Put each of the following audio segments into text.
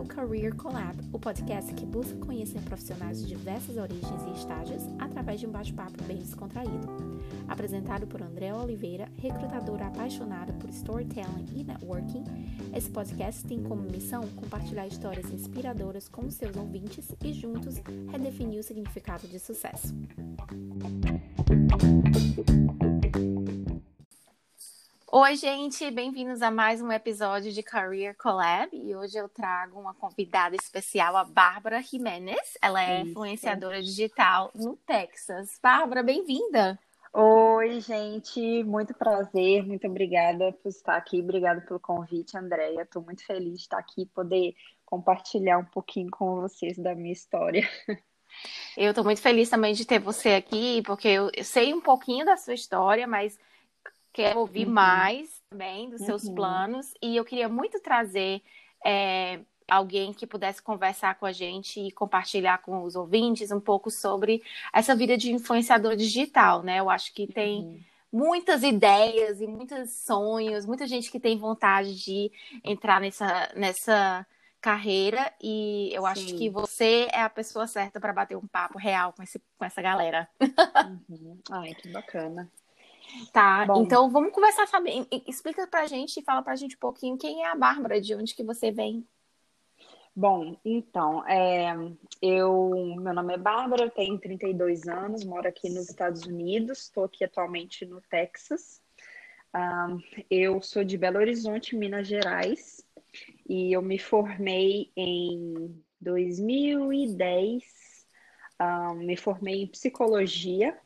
o Career Collab, o podcast que busca conhecer profissionais de diversas origens e estágios através de um bate-papo bem descontraído. Apresentado por André Oliveira, recrutadora apaixonada por storytelling e networking, esse podcast tem como missão compartilhar histórias inspiradoras com seus ouvintes e juntos redefinir o significado de sucesso. Oi, gente, bem-vindos a mais um episódio de Career Collab. E hoje eu trago uma convidada especial, a Bárbara Jimenez. Ela é Isso. influenciadora digital no Texas. Bárbara, bem-vinda. Oi, gente, muito prazer, muito obrigada por estar aqui, obrigada pelo convite, Andréia. Estou muito feliz de estar aqui, poder compartilhar um pouquinho com vocês da minha história. Eu estou muito feliz também de ter você aqui, porque eu sei um pouquinho da sua história, mas quero ouvir uhum. mais também dos seus uhum. planos. E eu queria muito trazer é, alguém que pudesse conversar com a gente e compartilhar com os ouvintes um pouco sobre essa vida de influenciador digital, né? Eu acho que tem. Uhum muitas ideias e muitos sonhos, muita gente que tem vontade de entrar nessa, nessa carreira e eu Sim. acho que você é a pessoa certa para bater um papo real com, esse, com essa galera. Uhum. Ai, que bacana. Tá, Bom. então vamos conversar, saber. Explica pra gente, fala pra gente um pouquinho quem é a Bárbara, de onde que você vem. Bom, então, é, eu, meu nome é Bárbara, eu tenho 32 anos, moro aqui nos Estados Unidos, estou aqui atualmente no Texas. Um, eu sou de Belo Horizonte, Minas Gerais, e eu me formei em 2010, um, me formei em psicologia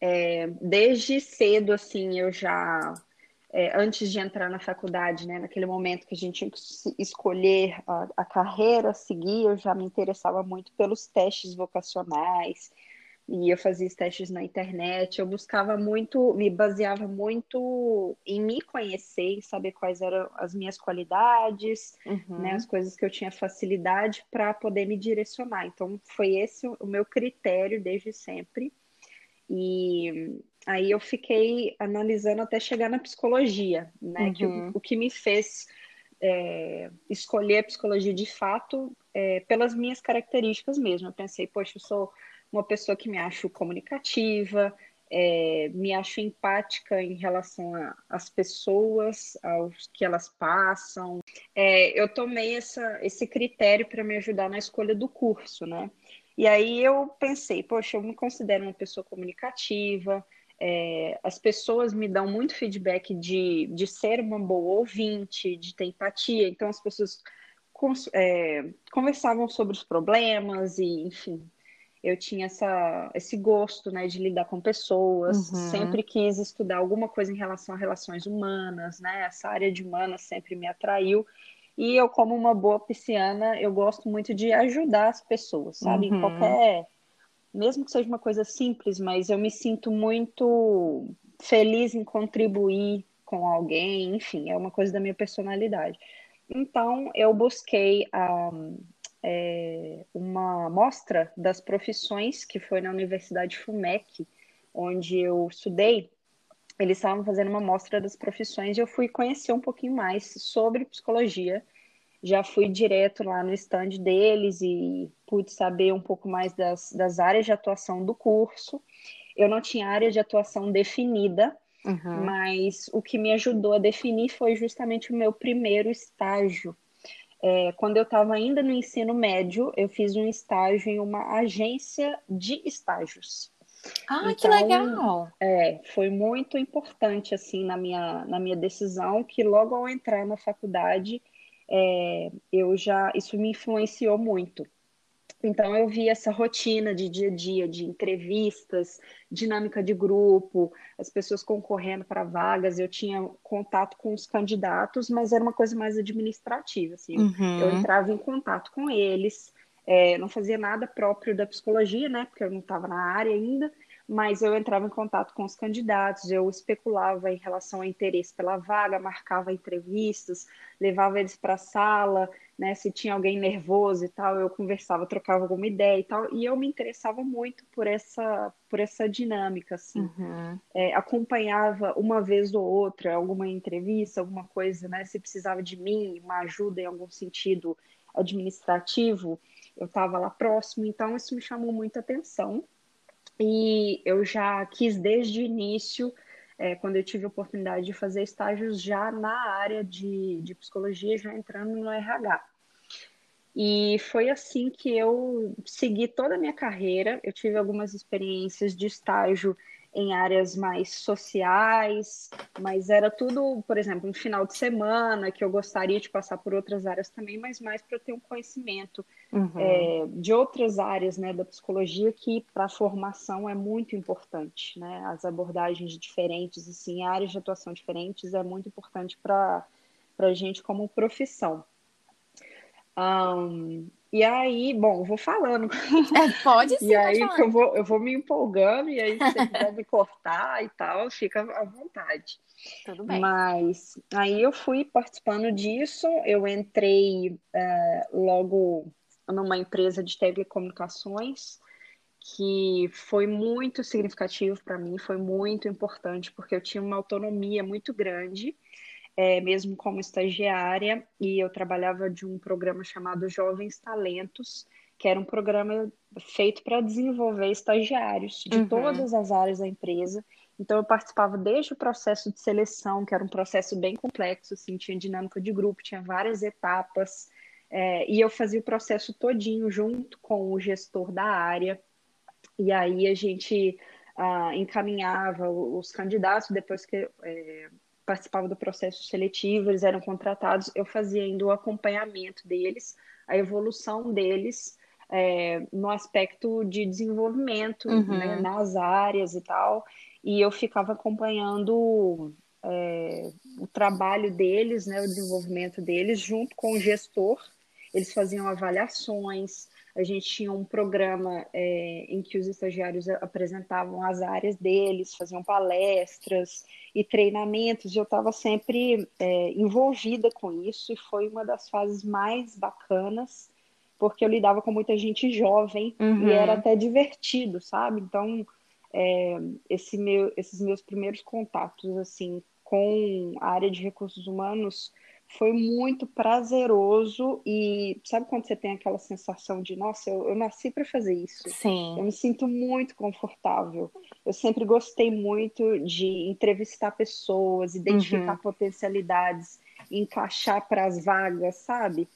é, desde cedo, assim, eu já, é, antes de entrar na faculdade, né, naquele momento que a gente tinha que escolher a, a carreira a seguir, eu já me interessava muito pelos testes vocacionais, e eu fazia os testes na internet, eu buscava muito, me baseava muito em me conhecer, saber quais eram as minhas qualidades, uhum. né, as coisas que eu tinha facilidade para poder me direcionar. Então, foi esse o meu critério desde sempre. E aí eu fiquei analisando até chegar na psicologia, né? Uhum. Que o, o, que me fez é, escolher a psicologia de fato é, pelas minhas características mesmo. Eu pensei, poxa, eu sou uma pessoa que me acho comunicativa, é, me acho empática em relação às pessoas, aos que elas passam. É, eu tomei essa, esse critério para me ajudar na escolha do curso, né? E aí eu pensei, poxa, eu me considero uma pessoa comunicativa, é, as pessoas me dão muito feedback de, de ser uma boa ouvinte, de ter empatia, então as pessoas é, conversavam sobre os problemas e, enfim, eu tinha essa, esse gosto né, de lidar com pessoas, uhum. sempre quis estudar alguma coisa em relação a relações humanas, né? Essa área de humanas sempre me atraiu. E eu, como uma boa pisciana, eu gosto muito de ajudar as pessoas, sabe? Uhum. Qualquer. Mesmo que seja uma coisa simples, mas eu me sinto muito feliz em contribuir com alguém, enfim, é uma coisa da minha personalidade. Então, eu busquei um, é, uma mostra das profissões que foi na Universidade FUMEC, onde eu estudei, eles estavam fazendo uma mostra das profissões e eu fui conhecer um pouquinho mais sobre psicologia. Já fui direto lá no stand deles e pude saber um pouco mais das, das áreas de atuação do curso. Eu não tinha área de atuação definida, uhum. mas o que me ajudou a definir foi justamente o meu primeiro estágio. É, quando eu estava ainda no ensino médio, eu fiz um estágio em uma agência de estágios. Ah, então, que legal! É, foi muito importante assim na minha, na minha decisão que logo ao entrar na faculdade é, eu já isso me influenciou muito. Então eu vi essa rotina de dia a dia, de entrevistas, dinâmica de grupo, as pessoas concorrendo para vagas. Eu tinha contato com os candidatos, mas era uma coisa mais administrativa. Assim. Uhum. Eu entrava em contato com eles, é, não fazia nada próprio da psicologia, né? Porque eu não estava na área ainda, mas eu entrava em contato com os candidatos, eu especulava em relação ao interesse pela vaga, marcava entrevistas, levava eles para a sala, né? Se tinha alguém nervoso e tal, eu conversava, trocava alguma ideia e tal, e eu me interessava muito por essa, por essa dinâmica, assim. Uhum. É, acompanhava uma vez ou outra alguma entrevista, alguma coisa, né? Se precisava de mim, uma ajuda em algum sentido administrativo, eu estava lá próximo, então isso me chamou muita atenção. E eu já quis desde o início, é, quando eu tive a oportunidade de fazer estágios já na área de, de psicologia, já entrando no RH. E foi assim que eu segui toda a minha carreira. Eu tive algumas experiências de estágio em áreas mais sociais, mas era tudo, por exemplo, um final de semana que eu gostaria de passar por outras áreas também, mas mais para ter um conhecimento uhum. é, de outras áreas né, da psicologia que para a formação é muito importante, né? As abordagens diferentes, assim, áreas de atuação diferentes é muito importante para a gente como profissão. Um, e aí, bom, vou falando. É, pode sim. e aí eu vou, eu vou me empolgando, e aí se você quiser me cortar e tal, fica à vontade. Tudo bem. Mas aí eu fui participando disso, eu entrei é, logo numa empresa de telecomunicações, que foi muito significativo para mim, foi muito importante, porque eu tinha uma autonomia muito grande é, mesmo como estagiária, e eu trabalhava de um programa chamado Jovens Talentos, que era um programa feito para desenvolver estagiários de uhum. todas as áreas da empresa. Então, eu participava desde o processo de seleção, que era um processo bem complexo, assim, tinha dinâmica de grupo, tinha várias etapas, é, e eu fazia o processo todinho junto com o gestor da área, e aí a gente ah, encaminhava os candidatos, depois que é, participava do processo seletivo, eles eram contratados, eu fazia ainda o acompanhamento deles, a evolução deles é, no aspecto de desenvolvimento uhum. né, nas áreas e tal, e eu ficava acompanhando é, o trabalho deles, né, o desenvolvimento deles, junto com o gestor, eles faziam avaliações, a gente tinha um programa é, em que os estagiários apresentavam as áreas deles, faziam palestras e treinamentos, e eu estava sempre é, envolvida com isso, e foi uma das fases mais bacanas, porque eu lidava com muita gente jovem uhum. e era até divertido, sabe? Então, é, esse meu, esses meus primeiros contatos assim com a área de recursos humanos foi muito prazeroso e sabe quando você tem aquela sensação de nossa, eu, eu nasci para fazer isso. Sim. Eu me sinto muito confortável. Eu sempre gostei muito de entrevistar pessoas, identificar uhum. potencialidades, encaixar para as vagas, sabe?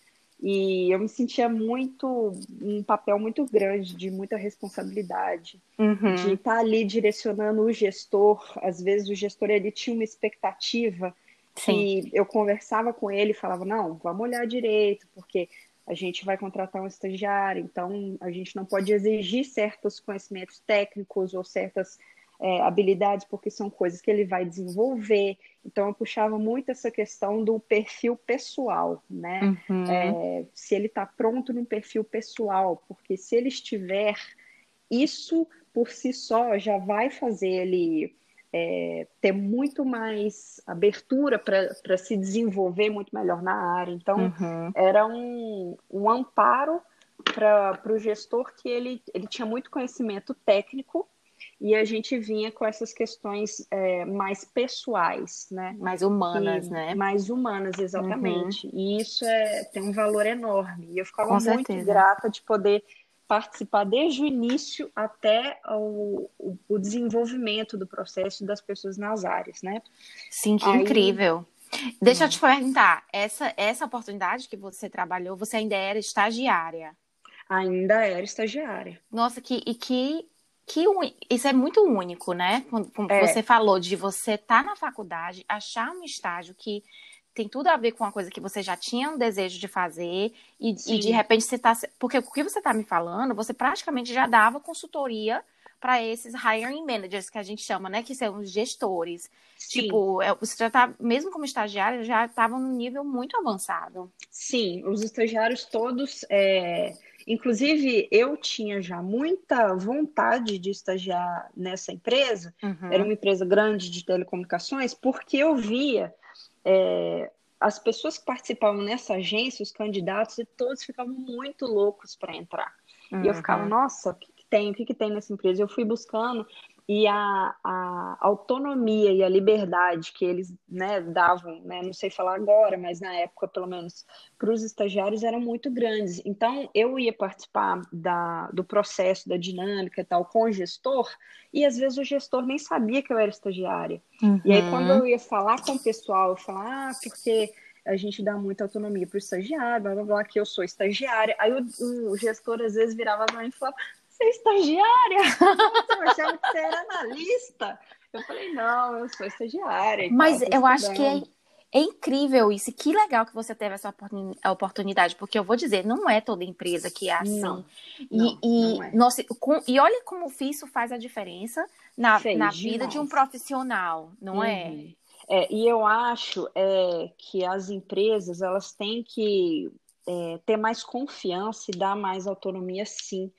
E eu me sentia muito um papel muito grande de muita responsabilidade, uhum. de estar ali direcionando o gestor. Às vezes o gestor ele tinha uma expectativa Sim. eu conversava com ele e falava, não, vamos olhar direito, porque a gente vai contratar um estagiário, então a gente não pode exigir certos conhecimentos técnicos ou certas é, habilidades, porque são coisas que ele vai desenvolver. Então eu puxava muito essa questão do perfil pessoal, né? Uhum. É, se ele está pronto no perfil pessoal, porque se ele estiver, isso por si só já vai fazer ele é, ter muito mais abertura para se desenvolver muito melhor na área. Então, uhum. era um, um amparo para o gestor que ele, ele tinha muito conhecimento técnico e a gente vinha com essas questões é, mais pessoais, né? Mais humanas, e, né? Mais humanas, exatamente. Uhum. E isso é, tem um valor enorme. E eu ficava com muito certeza. grata de poder participar desde o início até o, o, o desenvolvimento do processo das pessoas nas áreas, né? Sim, que Aí... incrível. Deixa eu te perguntar, essa, essa oportunidade que você trabalhou, você ainda era estagiária? Ainda era estagiária. Nossa, que, e que, que isso é muito único, né? Como é. você falou, de você estar tá na faculdade, achar um estágio que tem tudo a ver com uma coisa que você já tinha um desejo de fazer e, e de repente você está. Porque o que você está me falando, você praticamente já dava consultoria para esses hiring managers que a gente chama, né? Que são os gestores. Sim. Tipo, é, você já tá, mesmo como estagiário, já estavam num nível muito avançado. Sim, os estagiários todos. É Inclusive, eu tinha já muita vontade de estagiar nessa empresa, uhum. era uma empresa grande de telecomunicações, porque eu via é, as pessoas que participavam nessa agência, os candidatos, todos ficavam muito loucos para entrar. Uhum. E eu ficava, uhum. nossa, o que, que tem? O que, que tem nessa empresa? Eu fui buscando e a, a, autonomia e a liberdade que eles né, davam, né, não sei falar agora, mas na época, pelo menos, para os estagiários eram muito grandes. Então, eu ia participar da, do processo, da dinâmica e tal, com o gestor, e às vezes o gestor nem sabia que eu era estagiária. Uhum. E aí, quando eu ia falar com o pessoal, eu falava, ah, porque a gente dá muita autonomia para o estagiário, blá blá blá, que eu sou estagiária. Aí o, o gestor às vezes virava para mim e falava: Você é estagiária? eu achava que você era analista. Eu falei: Não, eu sou estagiária. Mas eu acho que é, é incrível isso. Que legal que você teve essa oportunidade, porque eu vou dizer, não é toda empresa que é assim. Não, e, não, e, não é. nossa, com, e olha como isso faz a diferença na, na vida de um profissional, não é? uhum. é? É, e eu acho é, que as empresas elas têm que é, ter mais confiança e dar mais autonomia, sim,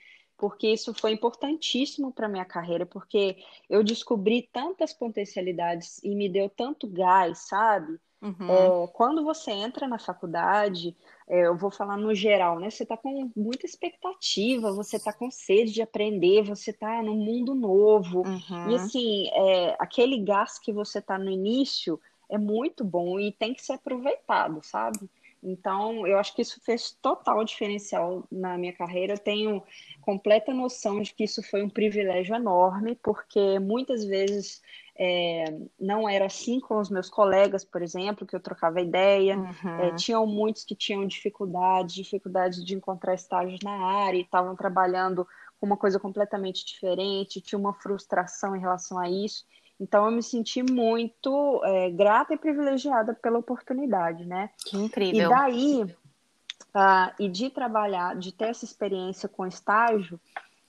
porque isso foi importantíssimo para minha carreira, porque eu descobri tantas potencialidades e me deu tanto gás, sabe? Uhum. É, quando você entra na faculdade, é, eu vou falar no geral, né? Você está com muita expectativa, você está com sede de aprender, você está num mundo novo. Uhum. E assim, é, aquele gás que você está no início é muito bom e tem que ser aproveitado, sabe? Então, eu acho que isso fez total diferencial na minha carreira. Eu tenho completa noção de que isso foi um privilégio enorme, porque muitas vezes é, não era assim com os meus colegas, por exemplo, que eu trocava ideia. Uhum. É, tinham muitos que tinham dificuldade, dificuldade de encontrar estágios na área e estavam trabalhando com uma coisa completamente diferente, tinha uma frustração em relação a isso. Então eu me senti muito é, grata e privilegiada pela oportunidade, né? Que incrível. E daí, uh, e de trabalhar, de ter essa experiência com estágio,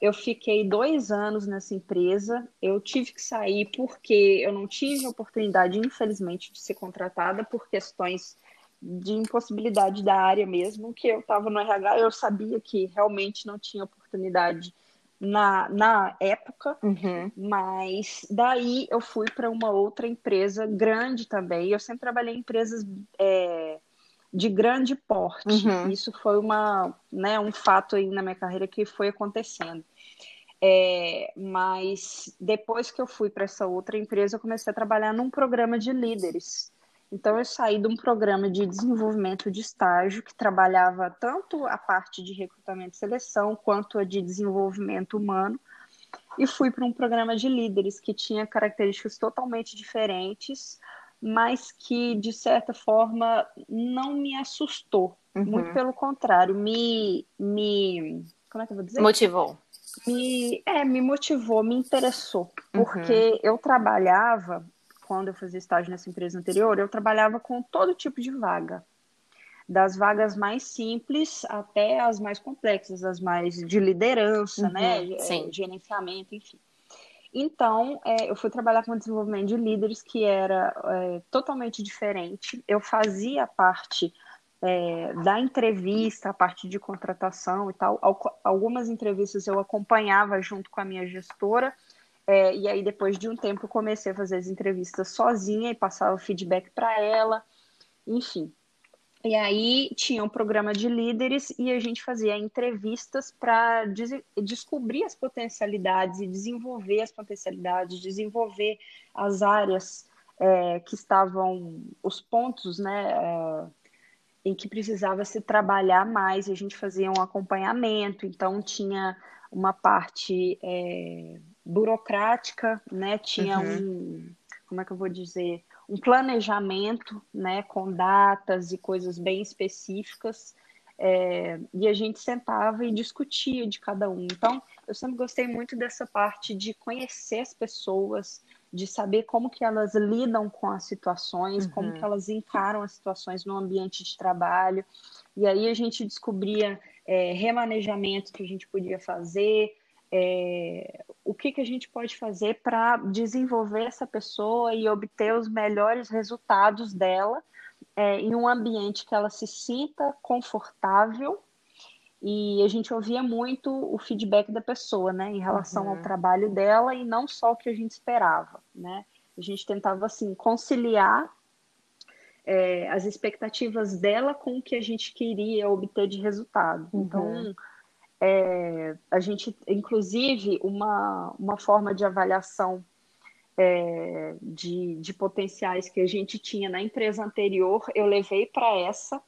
eu fiquei dois anos nessa empresa. Eu tive que sair porque eu não tive oportunidade, infelizmente, de ser contratada por questões de impossibilidade da área mesmo, que eu estava no RH, eu sabia que realmente não tinha oportunidade na, na época, uhum. mas daí eu fui para uma outra empresa grande também. Eu sempre trabalhei em empresas é, de grande porte. Uhum. Isso foi uma, né, um fato aí na minha carreira que foi acontecendo. É, mas depois que eu fui para essa outra empresa, eu comecei a trabalhar num programa de líderes. Então, eu saí de um programa de desenvolvimento de estágio que trabalhava tanto a parte de recrutamento e seleção quanto a de desenvolvimento humano e fui para um programa de líderes que tinha características totalmente diferentes, mas que de certa forma não me assustou. Uhum. Muito pelo contrário, me, me como é que eu vou dizer? Motivou me, é, me motivou, me interessou, porque uhum. eu trabalhava, quando eu fazia estágio nessa empresa anterior, eu trabalhava com todo tipo de vaga, das vagas mais simples até as mais complexas, as mais de liderança, né, uhum, né, Sim. gerenciamento, enfim. Então, é, eu fui trabalhar com desenvolvimento de líderes que era é, totalmente diferente. Eu fazia parte é, da entrevista, a parte de contratação e tal. Algumas entrevistas eu acompanhava junto com a minha gestora, é, e aí depois de um tempo comecei a fazer as entrevistas sozinha e passava feedback para ela, enfim. E aí tinha um programa de líderes e a gente fazia entrevistas para des descobrir as potencialidades e desenvolver as potencialidades, desenvolver as áreas é, que estavam, os pontos, né? É, em que precisava se trabalhar mais, a gente fazia um acompanhamento, então tinha uma parte é, burocrática, né? Tinha uhum. um, como é que eu vou dizer, um planejamento, né, com datas e coisas bem específicas, é, e a gente sentava e discutia de cada um. Então, eu sempre gostei muito dessa parte de conhecer as pessoas, de saber como que elas lidam com as situações, uhum. como que elas encaram as situações no ambiente de trabalho. E aí a gente descobria é, remanejamento que a gente podia fazer, é, o que, que a gente pode fazer para desenvolver essa pessoa e obter os melhores resultados dela é, em um ambiente que ela se sinta confortável e a gente ouvia muito o feedback da pessoa, né, em relação uhum. ao trabalho dela e não só o que a gente esperava, né? A gente tentava assim conciliar é, as expectativas dela com o que a gente queria obter de resultado. Uhum. É, a gente, inclusive, uma, uma forma de avaliação é, de, de potenciais que a gente tinha na empresa anterior, eu levei para essa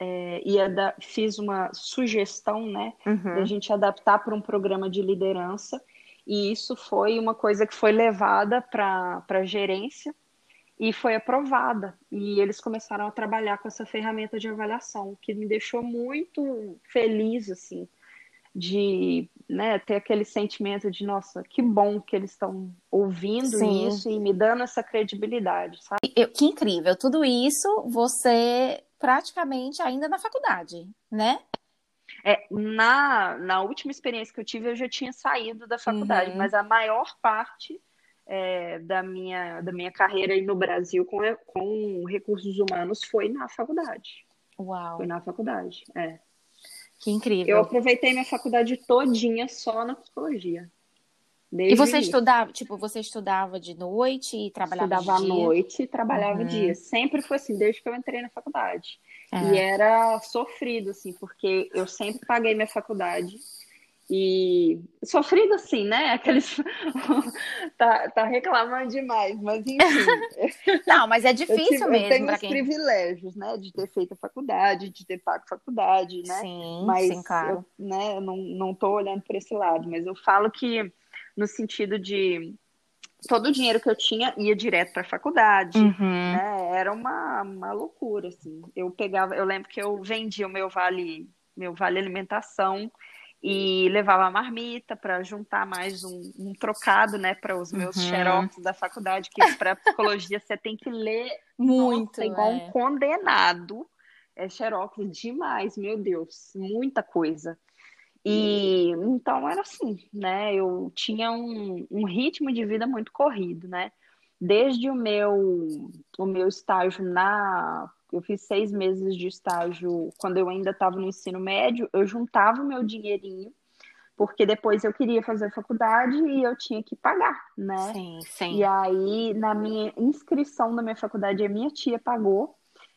é, e da, fiz uma sugestão, né, uhum. a gente adaptar para um programa de liderança. E isso foi uma coisa que foi levada para a gerência e foi aprovada. E eles começaram a trabalhar com essa ferramenta de avaliação, que me deixou muito feliz, assim, de né, ter aquele sentimento de, nossa, que bom que eles estão ouvindo Sim. isso e me dando essa credibilidade, sabe? que incrível. Tudo isso você praticamente ainda na faculdade, né? É, na, na última experiência que eu tive, eu já tinha saído da faculdade, uhum. mas a maior parte é, da, minha, da minha carreira no Brasil com, com recursos humanos foi na faculdade. Uau! Foi na faculdade, é. Que incrível. Eu aproveitei minha faculdade todinha só na psicologia. Desde e você estudava, tipo, você estudava de noite e trabalhava Estudava de dia? à noite e trabalhava uhum. dia. Sempre foi assim, desde que eu entrei na faculdade. É. E era sofrido, assim, porque eu sempre paguei minha faculdade. E sofrido assim, né? Aqueles. tá, tá reclamando demais, mas enfim. Não, mas é difícil eu tive, mesmo. Eu tenho os quem... privilégios, né? De ter feito a faculdade, de ter pago faculdade, né? Sim, mas sim, claro. Eu, né, eu não, não tô olhando para esse lado, mas eu falo que no sentido de todo o dinheiro que eu tinha ia direto para a faculdade, uhum. né? Era uma, uma loucura assim. Eu pegava, eu lembro que eu vendia o meu vale, meu vale alimentação e levava a marmita para juntar mais um, um, trocado, né, para os meus uhum. xerox da faculdade, que para psicologia você tem que ler muito, nossa, igual é. um condenado. É xerox demais, meu Deus, muita coisa. E então era assim, né? Eu tinha um, um ritmo de vida muito corrido, né? Desde o meu, o meu estágio na. Eu fiz seis meses de estágio quando eu ainda estava no ensino médio, eu juntava o meu dinheirinho, porque depois eu queria fazer faculdade e eu tinha que pagar, né? Sim, sim. E aí, na minha inscrição na minha faculdade, a minha tia pagou.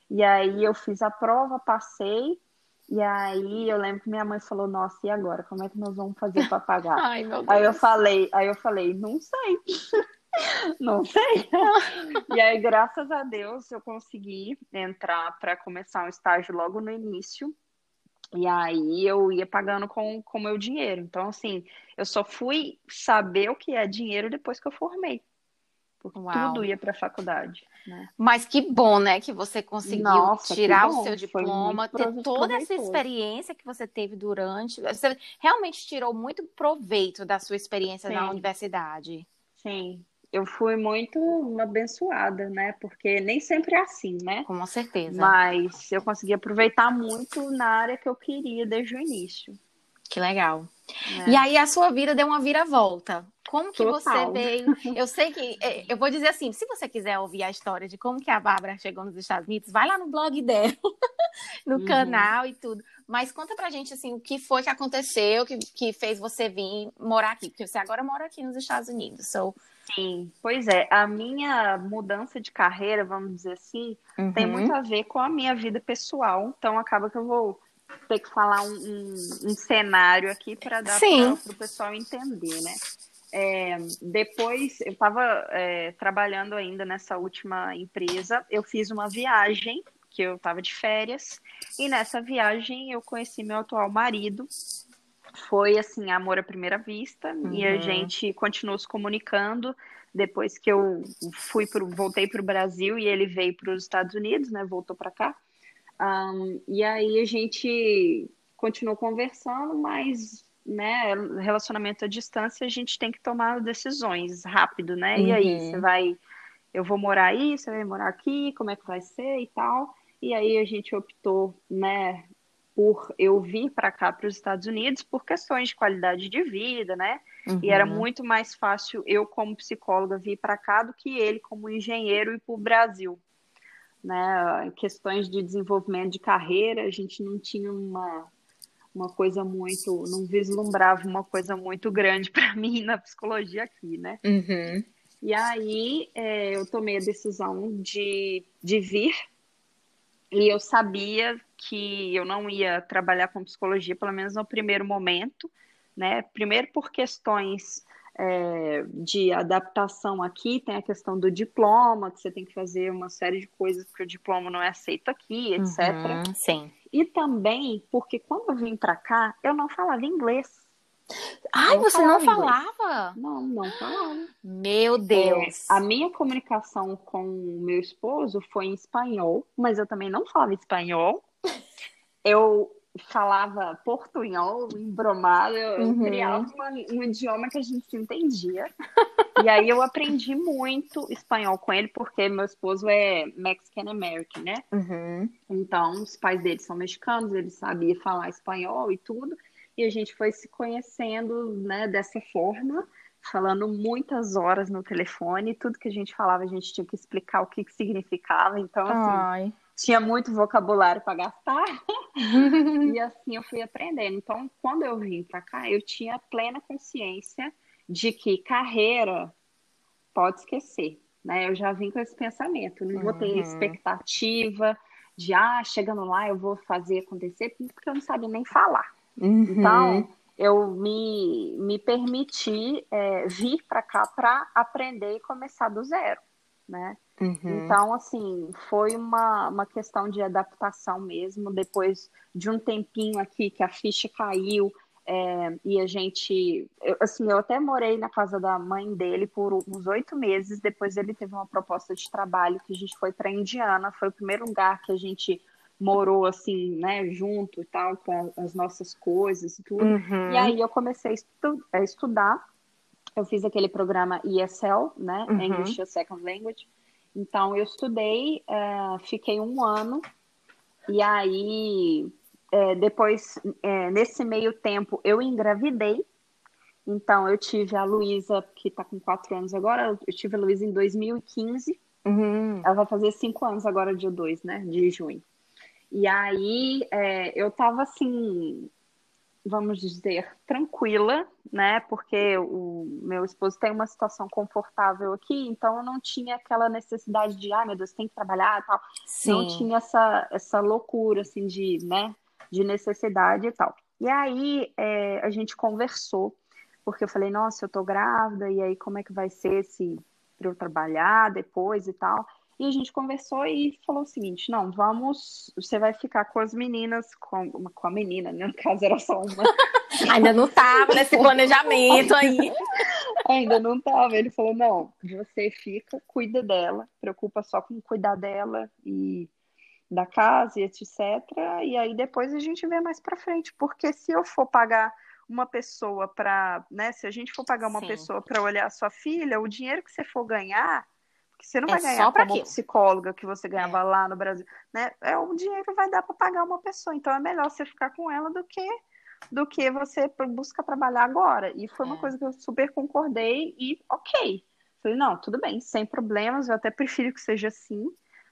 E aí eu fiz a prova, passei, e aí eu lembro que minha mãe falou, nossa, e agora? Como é que nós vamos fazer para pagar? Ai, meu Deus. Aí eu falei, aí eu falei, não sei. não sei. e aí, graças a Deus, eu consegui entrar para começar um estágio logo no início. E aí eu ia pagando com o meu dinheiro. Então, assim, eu só fui saber o que é dinheiro depois que eu formei porque Uau. tudo ia para a faculdade. Né? Mas que bom, né, que você conseguiu Nossa, tirar o seu diploma, ter toda essa experiência que você teve durante. Você realmente tirou muito proveito da sua experiência Sim. na universidade. Sim, eu fui muito abençoada, né? Porque nem sempre é assim, né? Com certeza. Mas eu consegui aproveitar muito na área que eu queria desde o início. Que legal. É. E aí a sua vida deu uma viravolta. Como que Total. você veio? Eu sei que é, eu vou dizer assim, se você quiser ouvir a história de como que a Bárbara chegou nos Estados Unidos, vai lá no blog dela, no uhum. canal e tudo. Mas conta pra gente assim, o que foi que aconteceu que, que fez você vir morar aqui, porque você agora mora aqui nos Estados Unidos. So... Sim, pois é. A minha mudança de carreira, vamos dizer assim, uhum. tem muito a ver com a minha vida pessoal. Então acaba que eu vou ter que falar um, um, um cenário aqui para dar para o pessoal entender, né? É, depois, eu estava é, trabalhando ainda nessa última empresa, eu fiz uma viagem, que eu estava de férias, e nessa viagem eu conheci meu atual marido. Foi assim, amor à primeira vista, uhum. e a uhum. gente continuou se comunicando depois que eu fui pro, voltei para o Brasil e ele veio para os Estados Unidos, né? Voltou para cá. Um, e aí a gente continuou conversando, mas né, relacionamento à distância, a gente tem que tomar decisões rápido, né? Uhum. E aí, uhum. você vai, eu vou morar aí, você vai morar aqui, como é que vai ser e tal. E aí a gente optou, né, por eu vir para cá, para os Estados Unidos, por questões de qualidade de vida, né? Uhum. E era uhum. muito mais fácil eu, como psicóloga, vir para cá do que ele, como engenheiro, ir para o Brasil né, questões de desenvolvimento de carreira, a gente não tinha uma, uma coisa muito, não vislumbrava uma coisa muito grande para mim na psicologia aqui, né? Uhum. E aí é, eu tomei a decisão de, de vir e eu sabia que eu não ia trabalhar com psicologia, pelo menos no primeiro momento, né? Primeiro por questões é, de adaptação aqui, tem a questão do diploma, que você tem que fazer uma série de coisas porque o diploma não é aceito aqui, etc. Uhum, sim. E também porque quando eu vim para cá, eu não falava inglês. Ai, não você falava não inglês. falava? Não, não falava. Meu Deus. É, a minha comunicação com o meu esposo foi em espanhol, mas eu também não falava espanhol. Eu falava portunhol, embromado, eu Uhum. criava uma- um idioma que a gente se entendia. e aí eu aprendi muito espanhol com ele, porque meu esposo é Mexican American, né? Uhum. Então, os pais dele são mexicanos, ele sabia falar espanhol e tudo, e a gente foi se conhecendo, né, dessa forma, falando muitas horas no telefone, tudo que a gente falava a gente tinha que explicar o que que significava, então, assim, Ai. Tinha muito vocabulário para gastar, e assim eu fui aprendendo. Então, quando eu vim para cá, eu tinha plena consciência de que carreira pode esquecer, né? Eu já vim com esse pensamento, não vou ter Uhum. expectativa de, ah, chegando lá eu vou fazer acontecer, porque eu não sabia nem falar. Uhum. Então, eu me, me permiti é, vir para cá para aprender e começar do zero, né? Uhum. Então, assim, foi uma, uma questão de adaptação mesmo. Depois de um tempinho aqui que a ficha caiu é, e a gente. eu, assim, eu até morei na casa da mãe dele por uns oito meses. Depois ele teve uma proposta de trabalho que a gente foi para Indiana. Foi o primeiro lugar que a gente morou, assim, né, junto e tal, com as nossas coisas e tudo. Uhum. E aí eu comecei a, estu- a estudar. Eu fiz aquele programa ESL, né? Uhum. English as Second Language. Então eu estudei, eh, fiquei um ano, e aí eh, depois, eh, nesse meio tempo, eu engravidei. Então eu tive a Luísa, que está com quatro anos agora, eu tive a Luísa em 2015. Uhum. Ela vai fazer cinco anos agora, dia 2, né? De junho. E aí é, eu tava assim, vamos dizer, tranquila, né? Porque o meu esposo tem uma situação confortável aqui, então eu não tinha aquela necessidade de, ai meu Deus, tem que trabalhar e tal. Não Sim. tinha essa, essa loucura, assim, de, né? De necessidade e tal. E aí é, a gente conversou, porque eu falei, nossa, eu tô grávida, e aí como é que vai ser se eu trabalhar depois e tal. E a gente conversou e falou o seguinte: não, vamos, você vai ficar com as meninas, com, com a menina, né? No caso era só uma, Ainda não tava nesse planejamento aí. ainda não tava. Ele falou: não, você fica, cuida dela, preocupa só com cuidar dela e da casa e etc. E aí depois a gente vê mais pra frente, porque se eu for pagar uma pessoa para, né, se a gente for pagar uma Sim. pessoa para olhar a sua filha, o dinheiro que você for ganhar, porque você não É vai ganhar pra como aquilo. psicóloga que você ganhava lá no Brasil, né? É o dinheiro que vai dar para pagar uma pessoa. Então é melhor você ficar com ela do que do que você busca trabalhar agora. E foi uma É. coisa que eu super concordei e ok. Falei, não, tudo bem, sem problemas, eu até prefiro que seja assim.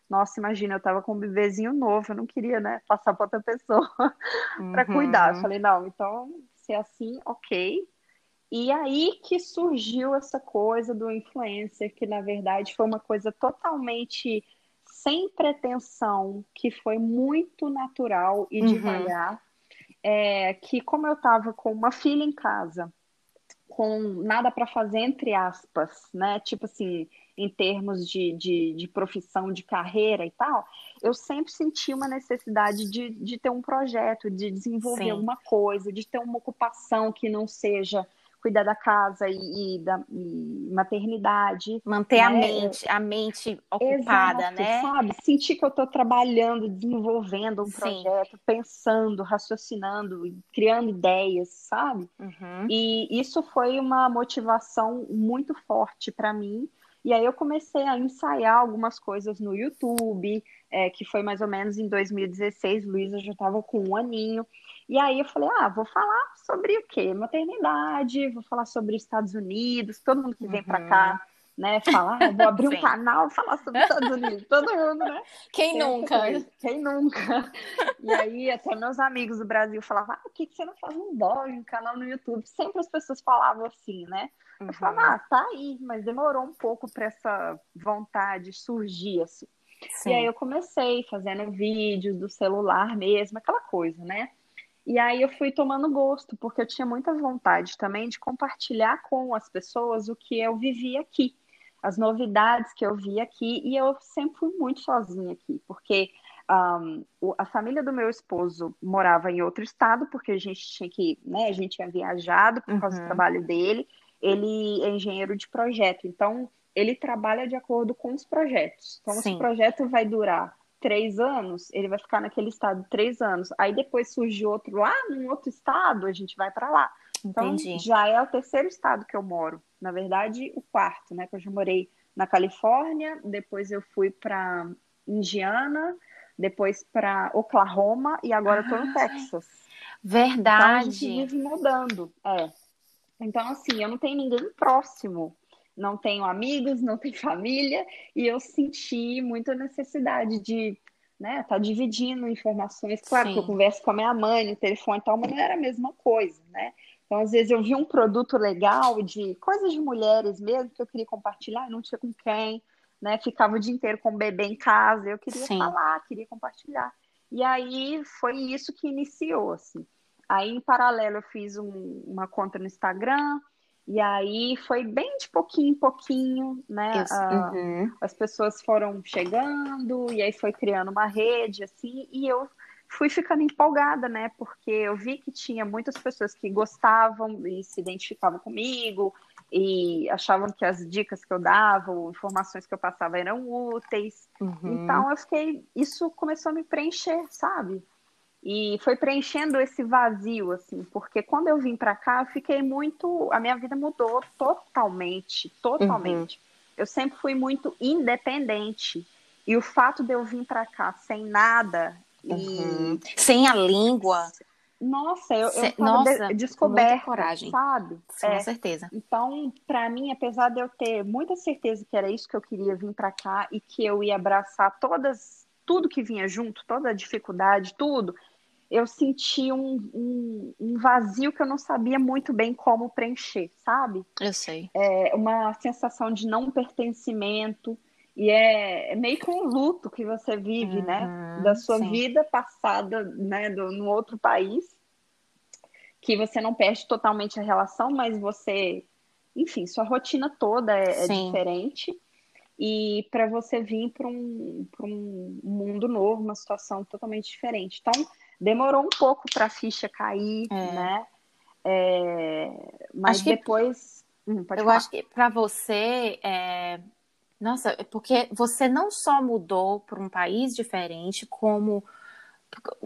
Nossa, imagina, eu tava com um bebezinho novo, eu não queria, né, passar para outra pessoa para cuidar. Eu Uhum. falei, não, então, se é assim, ok. E aí que surgiu essa coisa do influencer, que na verdade foi uma coisa totalmente sem pretensão, que foi muito natural e Uhum. devagar. É, que como eu tava com uma filha em casa, com nada para fazer, entre aspas, né? Tipo assim, em termos de, de, de profissão, de carreira e tal, eu sempre senti uma necessidade de, de ter um projeto, de desenvolver Sim. alguma coisa, de ter uma ocupação que não seja cuidar da casa e, e da e maternidade. Manter a né? mente, a mente ocupada, Exato, né? Sabe? Sentir que eu estou trabalhando, desenvolvendo um Sim. projeto, pensando, raciocinando, criando ideias, sabe? Uhum. E isso foi uma motivação muito forte para mim. E aí eu comecei a ensaiar algumas coisas no YouTube, é, que foi mais ou menos em 2016, Luísa já estava com um aninho. E aí eu falei, ah, vou falar sobre o quê? Maternidade, vou falar sobre Estados Unidos, todo mundo que vem para Uhum. cá né? Falar, ah, vou abrir um canal falar sobre os Estados Unidos. Todo mundo, né? Quem nunca? Quem nunca? E aí, até meus amigos do Brasil falavam, ah, por que você não faz um blog, um canal no YouTube? Sempre as pessoas falavam assim, né? Uhum. Eu falava, ah, tá aí, mas demorou um pouco para essa vontade surgir, assim. Sim. E aí eu comecei fazendo vídeos do celular mesmo, aquela coisa, né? E aí eu fui tomando gosto, porque eu tinha muita vontade também de compartilhar com as pessoas o que eu vivi aqui, as novidades que eu vi aqui, e eu sempre fui muito sozinha aqui, porque um, a família do meu esposo morava em outro estado, porque a gente tinha que, né, a gente tinha viajado por causa uhum. do trabalho dele, ele é engenheiro de projeto, então ele trabalha de acordo com os projetos. Então, Sim. se o projeto vai durar três anos, ele vai ficar naquele estado três anos. Aí depois surge outro lá, num outro estado, a gente vai para lá. Então, Entendi. já é o terceiro estado que eu moro. Na verdade, o quarto, né? Que eu já morei na Califórnia, depois eu fui para Indiana, depois para Oklahoma e agora eu tô no ah, Texas. Verdade. Então, a gente vive mudando. É. Então, assim, eu não tenho ninguém próximo não tenho amigos, não tenho família, e eu senti muita necessidade de né, tá dividindo informações. Claro Sim. que eu converso com a minha mãe no telefone e tal, mas não era a mesma coisa, né? Então, às vezes, eu vi um produto legal de coisas de mulheres mesmo que eu queria compartilhar, não tinha com quem, né? Ficava o dia inteiro com o bebê em casa, eu queria Sim. falar, queria compartilhar. E aí foi isso que iniciou, assim. Aí, em paralelo, eu fiz um, uma conta no Instagram, e aí foi bem de pouquinho em pouquinho, né? Ah, uhum. As pessoas foram chegando e aí foi criando uma rede, assim, e eu fui ficando empolgada, né? Porque eu vi que tinha muitas pessoas que gostavam e se identificavam comigo e achavam que as dicas que eu dava, ou informações que eu passava eram úteis. Uhum. Então eu fiquei, isso começou a me preencher, sabe? E foi preenchendo esse vazio, assim, porque quando eu vim para cá, eu fiquei muito. A minha vida mudou totalmente, totalmente. Uhum. Eu sempre fui muito independente. E o fato de eu vir para cá sem nada uhum. e. Sem a língua. Nossa, eu, eu Nossa, de, descoberta, coragem. sabe? Com é. certeza. Então, para mim, apesar de eu ter muita certeza que era isso que eu queria vir para cá e que eu ia abraçar todas, tudo que vinha junto, toda a dificuldade, tudo, eu senti um, um, um, vazio que eu não sabia muito bem como preencher, sabe? Eu sei. É uma sensação de não pertencimento. E é, é meio que um luto que você vive, né? uhum, né? Da sua sim. vida passada, né? Do, no outro país. Que você não perde totalmente a relação, mas você... Enfim, sua rotina toda é, é diferente. E para você vir para um, um mundo novo, uma situação totalmente diferente. Então, demorou um pouco para a ficha cair, é. né? É, mas acho depois. Que, hum, eu falar. acho que para você. É... Nossa, é porque você não só mudou para um país diferente, como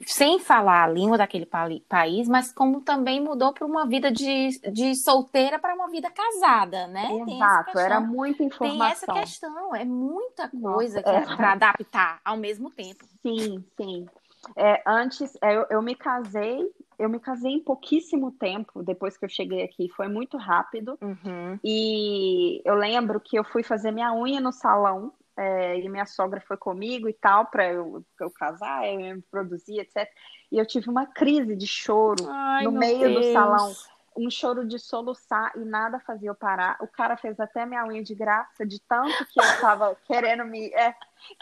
sem falar a língua daquele país, mas como também mudou para uma vida de, de solteira para uma vida casada, né? Exato, era muita informação. Tem essa questão, é muita coisa é. para adaptar ao mesmo tempo. Sim, sim. É, antes, é, eu, eu me casei, eu me casei em pouquíssimo tempo depois que eu cheguei aqui, foi muito rápido. Uhum. E eu lembro que eu fui fazer minha unha no salão, é, e minha sogra foi comigo e tal, para eu, eu casar, eu me produzir, etc. E eu tive uma crise de choro Ai, no meio Deus. do salão um choro de soluçar e nada fazia eu parar. O cara fez até minha unha de graça, de tanto que eu tava querendo me, é,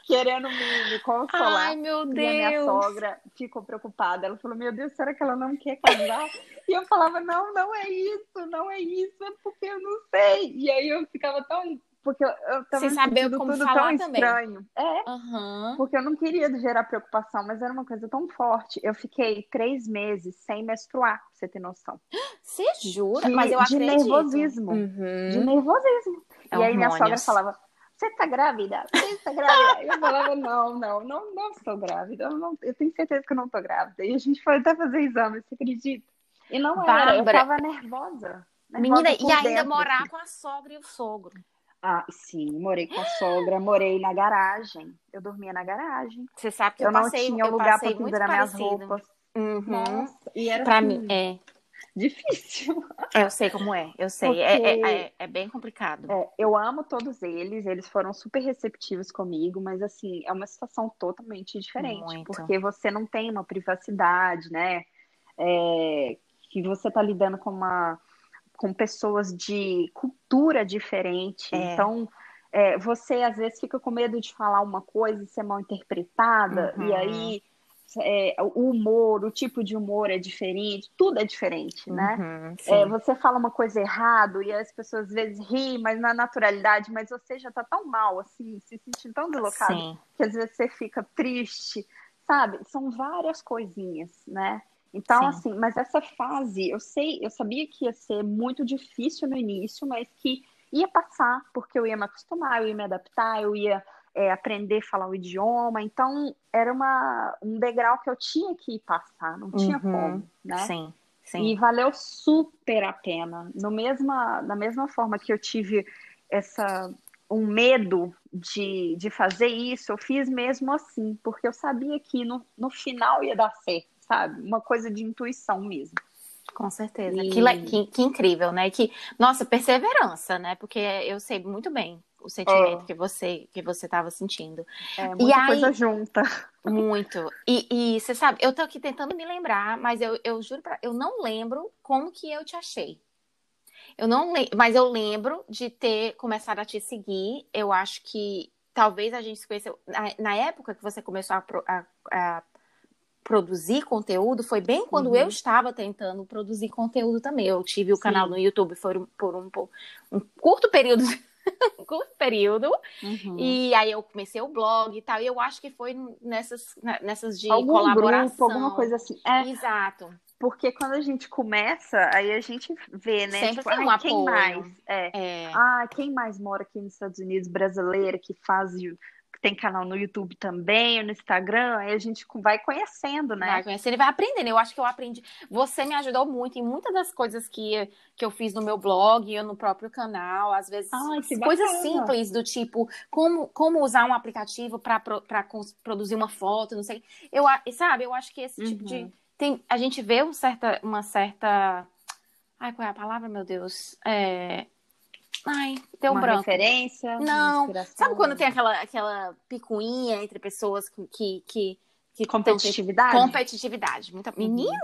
querendo me, me, consolar. Ai, meu Deus. E a minha sogra ficou preocupada. Ela falou: Meu Deus, será que ela não quer casar? E eu falava: Não, não é isso, não é isso, é porque eu não sei. E aí eu ficava tão porque eu, eu tava Sem saber como tudo falar tão estranho. É, uhum. porque eu não queria gerar preocupação, mas era uma coisa tão forte. Eu fiquei três meses sem menstruar, pra você ter noção. Você jura? De, mas eu de nervosismo. Uhum. De nervosismo. É e aí minha sogra falava, você tá grávida? Você tá grávida? eu falava, não, não, não, não estou grávida. Eu, não, eu tenho certeza que eu não tô grávida. E a gente foi até fazer exame, você acredita? E não era, eu tava nervosa. nervosa Menina, e ainda dentro, morar assim. com a sogra e o sogro. Ah, sim, morei com a sogra, morei na garagem. Eu dormia na garagem. Você sabe que eu, eu passei, não tinha um lugar para pendurar minhas roupas. Uhum. Nossa, e era pra assim, mim, é. difícil. Eu sei como é, eu sei. É, é, Porque... É, é, é, bem complicado. É, eu amo todos eles, eles foram super receptivos comigo, mas assim, é uma situação totalmente diferente. Muito. Porque você não tem uma privacidade, né? É, que você tá lidando com uma com pessoas de cultura diferente. É. Então, é, você às vezes fica com medo de falar uma coisa e ser mal interpretada, uhum. e aí é, o humor, o tipo de humor é diferente, tudo é diferente, né? Uhum, é, você fala uma coisa errado e as pessoas às vezes riem, mas na naturalidade, mas você já tá tão mal, assim, se sentindo tão deslocado, sim. que às vezes você fica triste, sabe? São várias coisinhas, né? Então, sim. assim, mas essa fase, eu sei, eu sabia que ia ser muito difícil no início, mas que ia passar, porque eu ia me acostumar, eu ia me adaptar, eu ia é, aprender a falar o idioma. Então, era uma, um degrau que eu tinha que passar, não tinha uhum, como, né? Sim, sim. E valeu super a pena. No mesma, da mesma forma que eu tive essa um medo de, de fazer isso, eu fiz mesmo assim, porque eu sabia que no, no final ia dar certo, sabe? Uma coisa de intuição mesmo. Com certeza. E... Que, que, que, incrível, né? Que, nossa, perseverança, né? Porque eu sei muito bem o sentimento oh. que você que você estava sentindo. É, muita e aí, coisa junta. Muito. E, e, você sabe, eu tô aqui tentando me lembrar, mas eu, eu juro pra, eu não lembro como que eu te achei. Eu não lembro, mas eu lembro de ter começado a te seguir. Eu acho que talvez a gente se conheceu na, na época que você começou a, a, a produzir conteúdo foi bem quando uhum. eu estava tentando produzir conteúdo também. Eu tive o Sim. canal no YouTube por, por um, por um curto período um curto período. Uhum. E aí eu comecei o blog e tal. E eu acho que foi nessas, nessas de Algum colaboração. Grupo, alguma coisa assim. É, Exato. Porque quando a gente começa, aí a gente vê, né? Sempre tipo, tem um quem mais? É. é. Ah, quem mais mora aqui nos Estados Unidos, brasileira, que faz tem canal no YouTube também, no Instagram, aí a gente vai conhecendo, né? Vai conhecendo e vai aprendendo. Eu acho que eu aprendi. Você me ajudou muito em muitas das coisas que, que eu fiz no meu blog, ou no próprio canal, às vezes Ai, coisas simples do tipo como, como usar um aplicativo para produzir uma foto, não sei. Eu, sabe, eu acho que esse uhum. tipo de. Uhum. Tem, a gente vê um certa, uma certa. Ai, qual é a palavra, meu Deus? É, Ai, tem um uma branco. referência? Não. Sabe quando tem aquela, aquela picuinha entre pessoas que. que, que competitividade? competitividade. Muita... Uhum. Menina?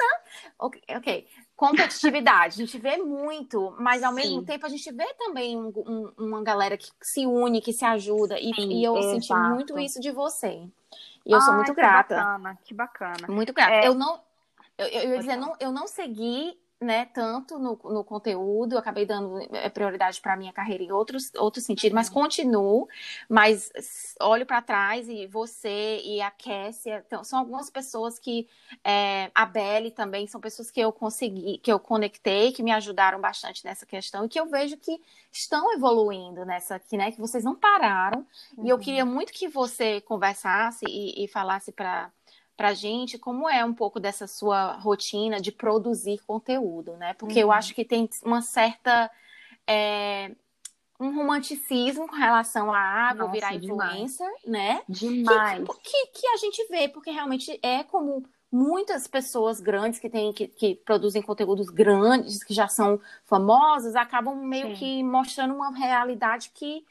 Ok. okay. Competitividade. a gente vê muito, mas ao Sim. mesmo tempo a gente vê também um, um, uma galera que se une, que se ajuda. E, Sim, e eu exato. senti muito isso de você. E eu Ai, sou muito grata. Que bacana, que bacana. Muito grata. É... Eu não. Eu, eu, eu ia dizer, não, eu não segui né, tanto no, no conteúdo, acabei dando é, prioridade para a minha carreira em outros, outros sentidos, mas uhum. continuo, mas olho para trás e você e a Kessia, então, são algumas pessoas que, é, a Belle também, são pessoas que eu consegui, que eu conectei, que me ajudaram bastante nessa questão e que eu vejo que estão evoluindo nessa aqui, né, que vocês não pararam, uhum. e eu queria uhum. muito que você conversasse e, e falasse para para gente como é um pouco dessa sua rotina de produzir conteúdo, né? Porque uhum. eu acho que tem uma certa é, um romanticismo com relação à água Nossa, virar influencer, né? Demais. Que, que, que, a gente vê, porque realmente é como muitas pessoas grandes que têm que, que produzem conteúdos grandes, que já são famosas, acabam meio Sim. que mostrando uma realidade que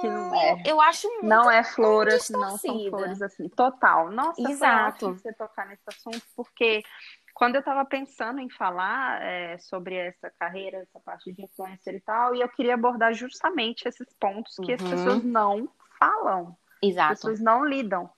que não é. Eu acho muito Não é flores, não são flores assim. Total. Nossa, Exato. você tocar nesse assunto, porque quando eu estava pensando em falar é, sobre essa carreira, essa parte de influencer e tal, e eu queria abordar justamente esses pontos que uhum. as pessoas não falam. Exato. As pessoas não lidam.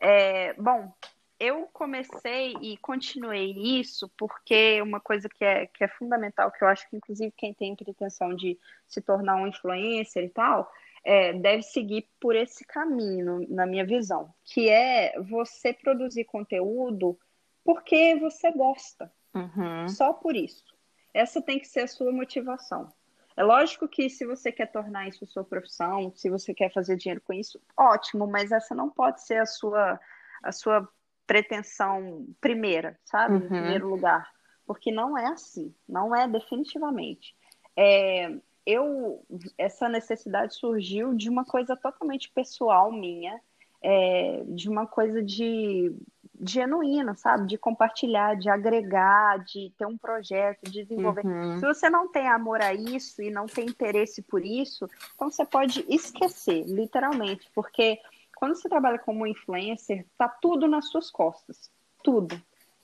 É, bom, eu comecei e continuei isso porque uma coisa que é, que é fundamental, que eu acho que inclusive quem tem pretensão de se tornar um influencer e tal, é, deve seguir por esse caminho, na minha visão, que é você produzir conteúdo porque você gosta. Uhum. Só por isso. Essa tem que ser a sua motivação. É lógico que se você quer tornar isso sua profissão, se você quer fazer dinheiro com isso, ótimo, mas essa não pode ser a sua, a sua pretensão primeira, sabe? Uhum. Em primeiro lugar. Porque não é assim, não é definitivamente. É, eu, essa necessidade surgiu de uma coisa totalmente pessoal minha, é, de uma coisa de genuíno, sabe? De compartilhar, de agregar, de ter um projeto, de desenvolver. Uhum. Se você não tem amor a isso e não tem interesse por isso, então você pode esquecer, literalmente, porque quando você trabalha como influencer, tá tudo nas suas costas, tudo.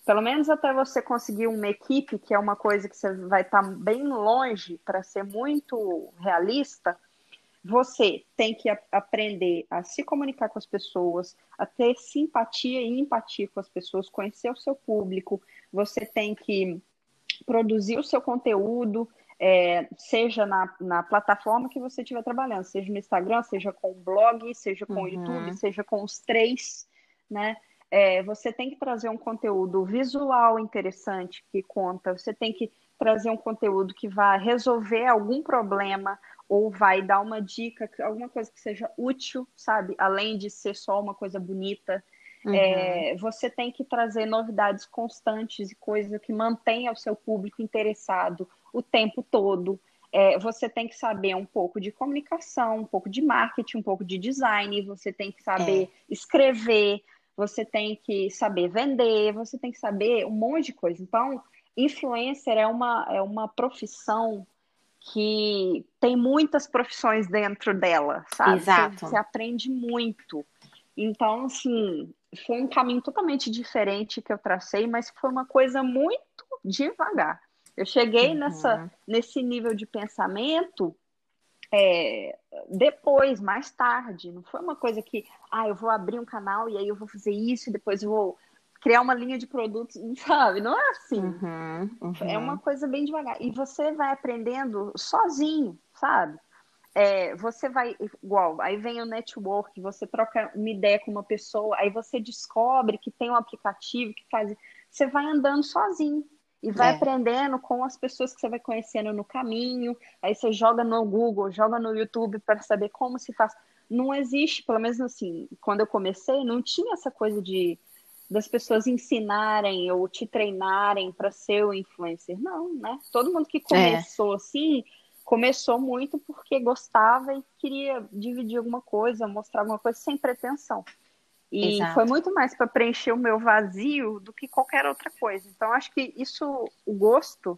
Pelo menos até você conseguir uma equipe, que é uma coisa que você vai estar tá bem longe para ser muito realista, você tem que aprender a se comunicar com as pessoas, a ter simpatia e empatia com as pessoas, conhecer o seu público, você tem que produzir o seu conteúdo, é, seja na, na, plataforma que você estiver trabalhando, seja no Instagram, seja com o blog, seja com uhum. o YouTube, seja com os três, né? É, você tem que trazer um conteúdo visual interessante que conta, você tem que trazer um conteúdo que vai resolver algum problema, ou vai dar uma dica, alguma coisa que seja útil, sabe? Além de ser só uma coisa bonita. Uhum. É, você tem que trazer novidades constantes e coisas que mantenha o seu público interessado o tempo todo. É, você tem que saber um pouco de comunicação, um pouco de marketing, um pouco de design, você tem que saber é. escrever, você tem que saber vender, você tem que saber um monte de coisa. Então, influencer é uma, é uma profissão que tem muitas profissões dentro dela, sabe? Exato. Você, você, aprende muito. Então, assim, foi um caminho totalmente diferente que eu tracei, mas foi uma coisa muito devagar. Eu cheguei uhum. nessa, nesse nível de pensamento é, depois, mais tarde. Não foi uma coisa que, ah, eu vou abrir um canal e aí eu vou fazer isso e depois eu vou criar uma linha de produtos, sabe? Não é assim. Uhum, uhum. É uma coisa bem devagar. E você vai aprendendo sozinho, sabe? É, você vai igual, aí vem o network, você troca uma ideia com uma pessoa, aí você descobre que tem um aplicativo que faz. Você vai andando sozinho e vai é. aprendendo com as pessoas que você vai conhecendo no caminho. Aí você joga no Google, joga no YouTube para saber como se faz. Não existe, pelo menos assim, quando eu comecei, não tinha essa coisa de das pessoas ensinarem ou te treinarem para ser o influencer. Não, né? Todo mundo que começou é. assim, começou muito porque gostava e queria dividir alguma coisa, mostrar alguma coisa sem pretensão. E Exato. foi muito mais para preencher o meu vazio do que qualquer outra coisa. Então, acho que isso, o gosto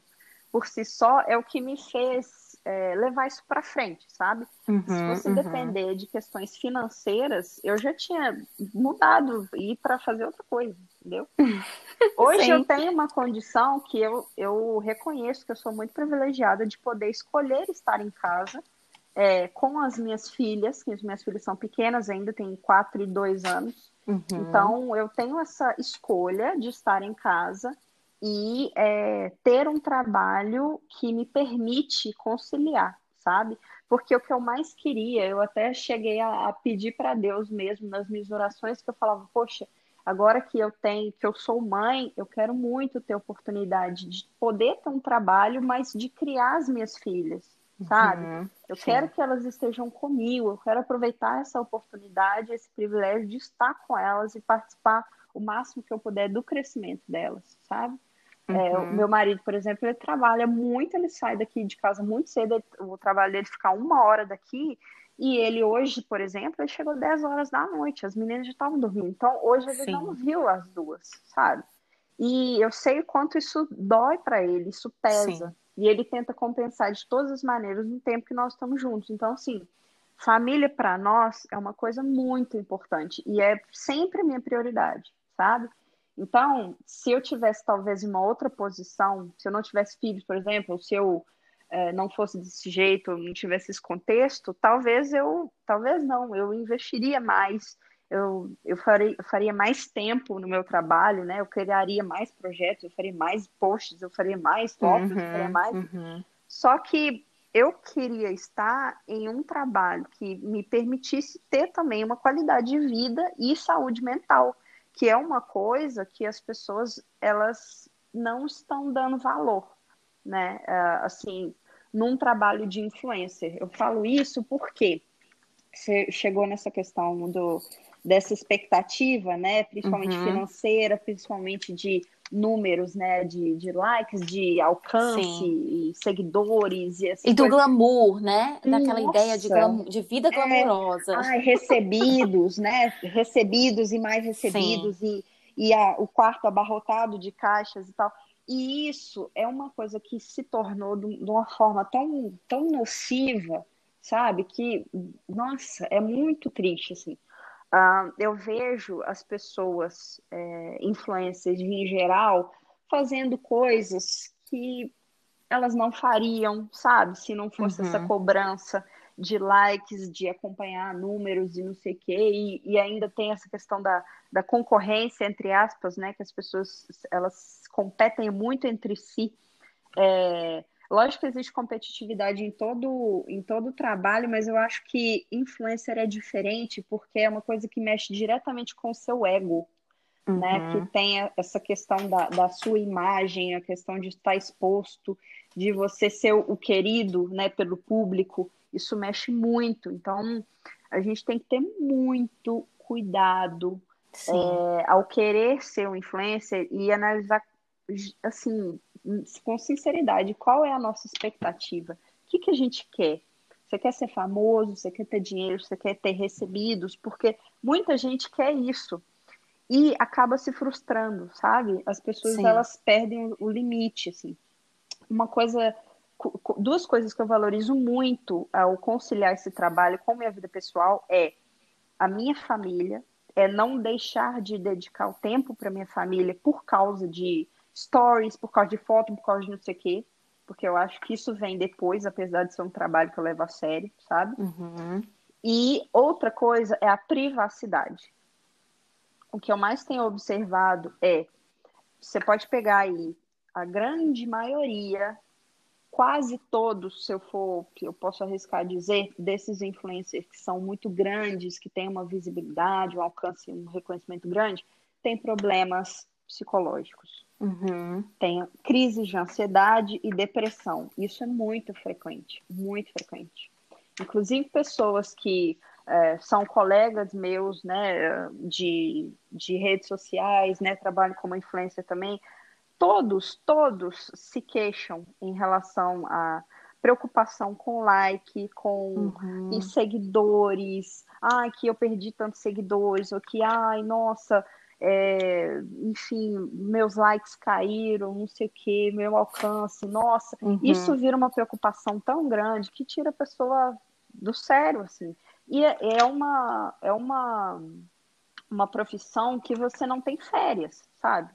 por si só, é o que me fez é, levar isso para frente, sabe? Uhum, Se fosse uhum. depender de questões financeiras, eu já tinha mudado e ir para fazer outra coisa, entendeu? Hoje Sim. eu tenho uma condição que eu, eu reconheço que eu sou muito privilegiada de poder escolher estar em casa é, com as minhas filhas, que as minhas filhas são pequenas ainda, têm 4 e 2 anos. Uhum. Então, eu tenho essa escolha de estar em casa e é, ter um trabalho que me permite conciliar, sabe? Porque o que eu mais queria, eu até cheguei a, a pedir para Deus mesmo nas minhas orações, que eu falava, poxa, agora que eu tenho, que eu sou mãe, eu quero muito ter oportunidade de poder ter um trabalho, mas de criar as minhas filhas, sabe? Uhum, eu sim. quero que elas estejam comigo, eu quero aproveitar essa oportunidade, esse privilégio de estar com elas e participar o máximo que eu puder do crescimento delas, sabe? Uhum. É, o uhum. meu marido, por exemplo, ele trabalha muito, ele sai daqui de casa muito cedo, o trabalho dele ficar uma hora daqui, e ele hoje, por exemplo, ele chegou 10 horas da noite, as meninas já estavam dormindo. Então, hoje ele Sim. não viu as duas, sabe? E eu sei o quanto isso dói para ele, isso pesa. Sim. E ele tenta compensar de todas as maneiras no tempo que nós estamos juntos. Então, assim, família para nós é uma coisa muito importante e é sempre minha prioridade, sabe? Então, se eu tivesse talvez uma outra posição, se eu não tivesse filhos, por exemplo, se eu é, não fosse desse jeito, não tivesse esse contexto, talvez eu, talvez não, eu investiria mais, eu, eu, faria, eu faria mais tempo no meu trabalho, né? Eu criaria mais projetos, eu faria mais posts, eu faria mais fotos, uhum, eu faria mais. Uhum. Só que eu queria estar em um trabalho que me permitisse ter também uma qualidade de vida e saúde mental que é uma coisa que as pessoas elas não estão dando valor, né? Uh, assim, num trabalho de influencer. Eu falo isso porque você chegou nessa questão do dessa expectativa, né? Principalmente uhum. financeira, principalmente de números, né, de, de likes, de alcance, e seguidores e E do coisas. glamour, né? Daquela Nossa. ideia de, de vida é. glamourosa. É, ai, recebidos, né? Recebidos e mais recebidos e, e a, o quarto abarrotado de caixas e tal. E isso é uma coisa que se tornou de uma forma tão, tão nociva, sabe? Que, nossa, é muito triste, assim. Uh, eu vejo as pessoas, é, influencers em geral, fazendo coisas que elas não fariam, sabe? Se não fosse uhum. essa cobrança de likes, de acompanhar números e não sei o quê, e, e, ainda tem essa questão da, da concorrência, entre aspas, né? Que as pessoas elas competem muito entre si. É, lógico que existe competitividade em todo, em todo o trabalho, mas eu acho que influencer é diferente porque é uma coisa que mexe diretamente com o seu ego. Uhum. Né, que tem essa questão da, da sua imagem, a questão de estar exposto, de você ser o querido né, pelo público, isso mexe muito. Então, a gente tem que ter muito cuidado é, ao querer ser um influencer e analisar, assim, com sinceridade, qual é a nossa expectativa? O que, que a gente quer? Você quer ser famoso? Você quer ter dinheiro? Você quer ter recebidos? Porque muita gente quer isso e acaba se frustrando, sabe? As pessoas Sim. elas perdem o limite, assim. Uma coisa, duas coisas que eu valorizo muito ao conciliar esse trabalho com minha vida pessoal é a minha família, é não deixar de dedicar o tempo para minha família por causa de stories, por causa de foto, por causa de não sei o quê, porque eu acho que isso vem depois, apesar de ser um trabalho que eu levo a sério, sabe? Uhum. E outra coisa é a privacidade o que eu mais tenho observado é, você pode pegar aí a grande maioria, quase todos, se eu for, eu posso arriscar dizer, desses influencers que são muito grandes, que têm uma visibilidade, um alcance, um reconhecimento grande, tem problemas psicológicos. Uhum. Tem crises de ansiedade e depressão. Isso é muito frequente, muito frequente. Inclusive pessoas que é, são colegas meus, né, de, de redes sociais, né, trabalham como influencer também, todos, todos se queixam em relação a preocupação com like, com uhum. seguidores, ai, que eu perdi tantos seguidores, ou que, ai, nossa, é, enfim, meus likes caíram, não sei o que, meu alcance, nossa, uhum. isso vira uma preocupação tão grande que tira a pessoa do sério, assim. E é, é uma, é uma, uma profissão que você não tem férias, sabe?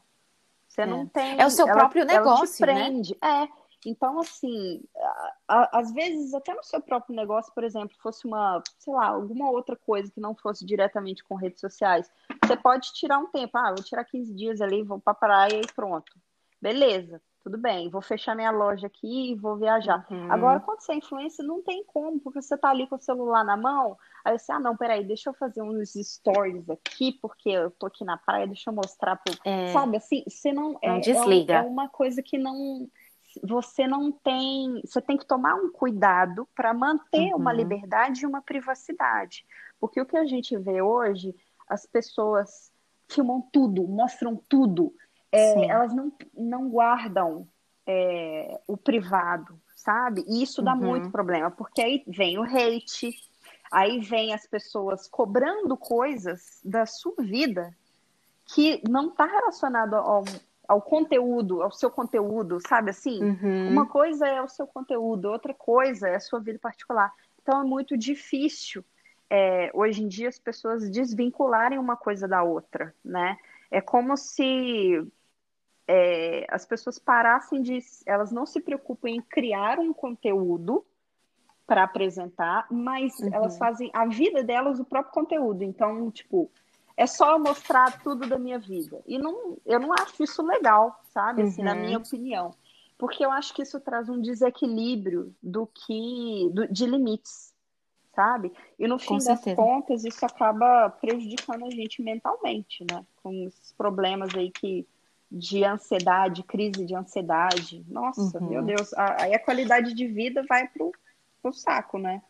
Você é. não tem. É o seu ela, próprio negócio, ela te né? prende. Né? É. Então, assim, às vezes, até no seu próprio negócio, por exemplo, fosse uma, sei lá, alguma outra coisa que não fosse diretamente com redes sociais, você pode tirar um tempo. Ah, vou tirar 15 dias ali, vou pra praia e pronto. Beleza tudo bem, vou fechar minha loja aqui e vou viajar. Uhum. Agora, quando você é influencer, não tem como, porque você tá ali com o celular na mão, aí você, ah, não, peraí, deixa eu fazer uns stories aqui, porque eu tô aqui na praia, deixa eu mostrar pro... É. Sabe, assim, você não... não é, desliga. É, uma coisa que não... Você não tem... Você tem que tomar um cuidado para manter uhum. uma liberdade e uma privacidade. Porque o que a gente vê hoje, as pessoas filmam tudo, mostram tudo, é, elas não, não guardam é, o privado, sabe? E isso dá uhum. muito problema, porque aí vem o hate, aí vem as pessoas cobrando coisas da sua vida que não está relacionado ao, ao conteúdo, ao seu conteúdo, sabe assim? Uhum. Uma coisa é o seu conteúdo, outra coisa é a sua vida particular. Então é muito difícil é, hoje em dia as pessoas desvincularem uma coisa da outra, né? É como se é, as pessoas parassem de. Elas não se preocupam em criar um conteúdo para apresentar, mas uhum. elas fazem a vida delas o próprio conteúdo. Então, tipo, é só mostrar tudo da minha vida. E não, eu não acho isso legal, sabe? Assim, uhum. na minha opinião. Porque eu acho que isso traz um desequilíbrio do que. Do, de limites, sabe? E no fim das contas, isso acaba prejudicando a gente mentalmente, né? Com esses problemas aí que de ansiedade, crise de ansiedade. Nossa, uhum. meu Deus, aí a qualidade de vida vai pro, pro saco, né?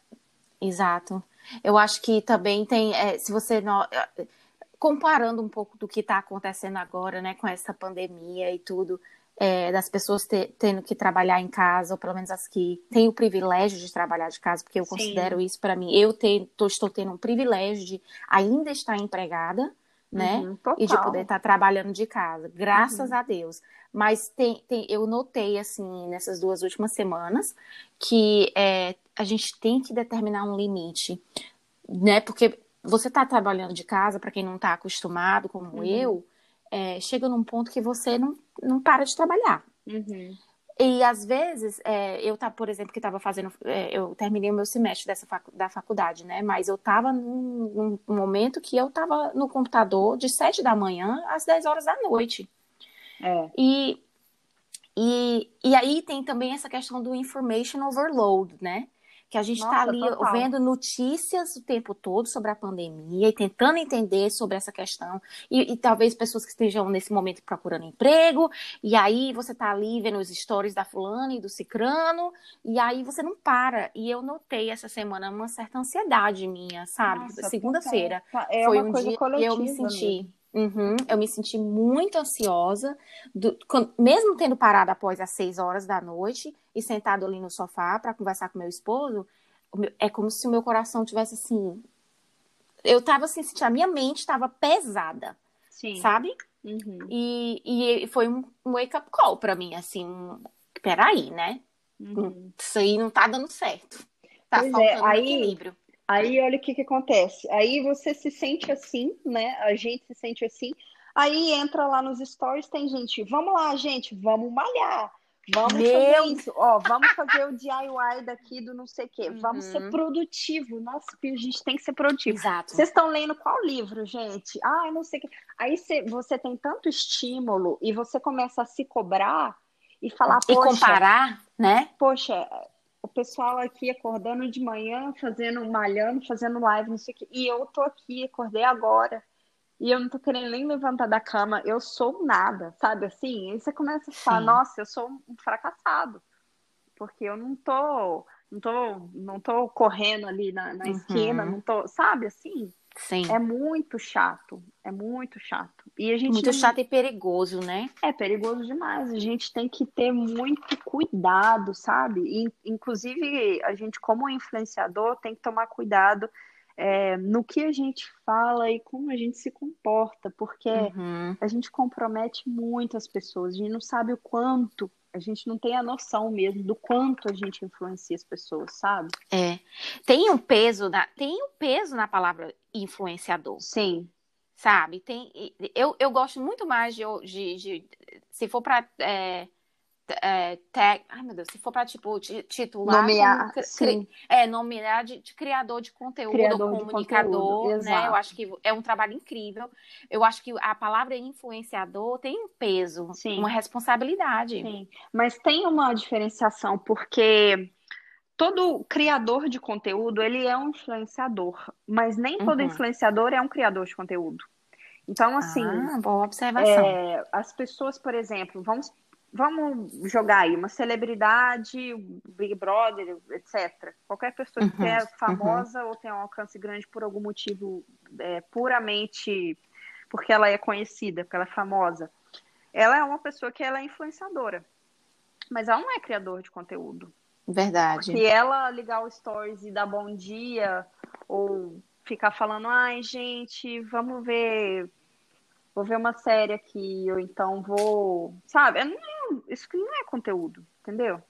Exato. Eu acho que também tem, é, se você não, comparando um pouco do que está acontecendo agora, né, com essa pandemia e tudo, é, das pessoas tendo que trabalhar em casa, ou pelo menos as que têm o privilégio de trabalhar de casa, porque eu Sim. considero isso para mim. Eu te, tô, estou tendo um privilégio de ainda estar empregada, né? Uhum, e de poder estar tá trabalhando de casa, graças uhum. a Deus. Mas tem, tem, eu notei, assim, nessas duas últimas semanas, que é, a gente tem que determinar um limite, né? Porque você está trabalhando de casa, para quem não está acostumado, como uhum. eu, é, chega num ponto que você não, não para de trabalhar. Uhum. E às vezes, é, eu tá, por exemplo, que estava fazendo, é, eu terminei o meu semestre dessa facu da faculdade, né? Mas eu estava num, num, momento que eu estava no computador de 7 da manhã às 10 horas da noite. É. E, e, e aí tem também essa questão do information overload, né? Que a gente está ali total. vendo notícias o tempo todo sobre a pandemia e tentando entender sobre essa questão. E, e, talvez pessoas que estejam nesse momento procurando emprego, e aí você está ali vendo os stories da fulana e do cicrano, e aí você não para. E eu notei essa semana uma certa ansiedade minha, sabe? Segunda-feira é foi um dia que eu me senti. Uhum, eu me senti muito ansiosa, do, mesmo tendo parado após as seis horas da noite e sentado ali no sofá para conversar com meu esposo, é como se o meu coração tivesse assim. Eu tava assim, a minha mente estava pesada, Sim. sabe? Uhum. E, e foi um wake-up call para mim, assim, um, peraí, né? Uhum. Isso aí não tá dando certo. Tá pois é, faltando é, aí, equilíbrio. Aí olha o que, que acontece. Aí você se sente assim, né? A gente se sente assim. Aí entra lá nos stories, tem gente, vamos lá, gente, vamos malhar. Vamos Meu... fazer isso, ó, vamos fazer o DIY daqui do não sei o quê. Vamos ser uhum. produtivo. Nossa, a gente tem que ser produtivo. Exato. Vocês estão lendo qual livro, gente? Ah, não sei o que. Aí você, você tem tanto estímulo e você começa a se cobrar e falar, e comparar, né? Poxa, o pessoal aqui acordando de manhã, fazendo, malhando, fazendo live, não sei o quê. E eu tô aqui, acordei agora. E eu não tô querendo nem levantar da cama. Eu sou nada, sabe assim? Aí você começa a falar, Sim. nossa, eu sou um fracassado. Porque eu não tô, não tô, não tô correndo ali na, na uhum. esquina, não tô, sabe assim? Sim. É muito chato, é muito chato. E a gente muito chato e perigoso, né? É perigoso demais. A gente tem que ter muito cuidado, sabe? E, inclusive, a gente, como influenciador, tem que tomar cuidado é, no que a gente fala e como a gente se comporta, porque uhum. a gente compromete muito as pessoas. A gente não sabe o quanto a gente não tem a noção mesmo do quanto a gente influencia as pessoas, sabe? É. Tem um peso na, tem um peso na palavra influenciador. Sim. Sabe? Tem, eu, eu gosto muito mais de, de, de se for para é, é, tag, ai meu Deus, se for para tipo titular, nomear, como, sim. é nomear de, de, criador de conteúdo, criador comunicador, de conteúdo, né? Eu acho que é um trabalho incrível. Eu acho que a palavra influenciador tem um peso, sim. uma responsabilidade. Sim. Mas tem uma diferenciação porque todo criador de conteúdo ele é um influenciador, mas nem todo uhum. influenciador é um criador de conteúdo. Então, assim. Ah, boa observação. É, as pessoas, por exemplo, vamos vamos jogar aí uma celebridade, Big Brother, etc. Qualquer pessoa uhum, que é famosa uhum. ou tem um alcance grande por algum motivo é, puramente porque ela é conhecida, porque ela é famosa. Ela é uma pessoa que ela é influenciadora, mas ela não é criador de conteúdo. Verdade. Se ela ligar o stories e dar bom dia ou ficar falando, ai gente, vamos ver vou ver uma série aqui, ou então vou. Sabe? É, isso não é conteúdo, entendeu?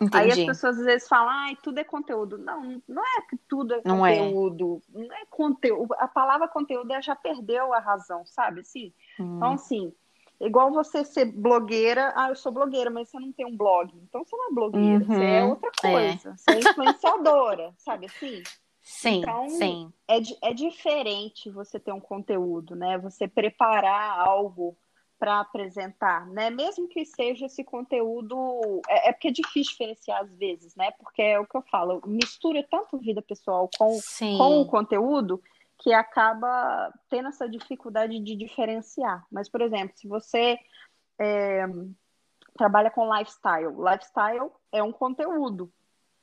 Entendi. Aí as pessoas às vezes falam, ai, tudo é conteúdo. Não, não é que tudo é não é. conteúdo. Não é conteúdo. A palavra conteúdo já perdeu a razão, sabe? Assim? Hum. Então, assim, igual você ser blogueira, ah, eu sou blogueira, mas você não tem um blog. Então você não é blogueira, uhum. você é outra é. coisa. É. Você é influenciadora, sabe assim? Sim, então, sim. É, é diferente você ter um conteúdo, né? Você preparar algo para apresentar, né? Mesmo que seja esse conteúdo, é, é, porque é difícil diferenciar às vezes, né? Porque é o que eu falo, mistura tanto vida pessoal com, com o conteúdo que acaba tendo essa dificuldade de diferenciar. Mas, por exemplo, se você é, trabalha com lifestyle, lifestyle é um conteúdo,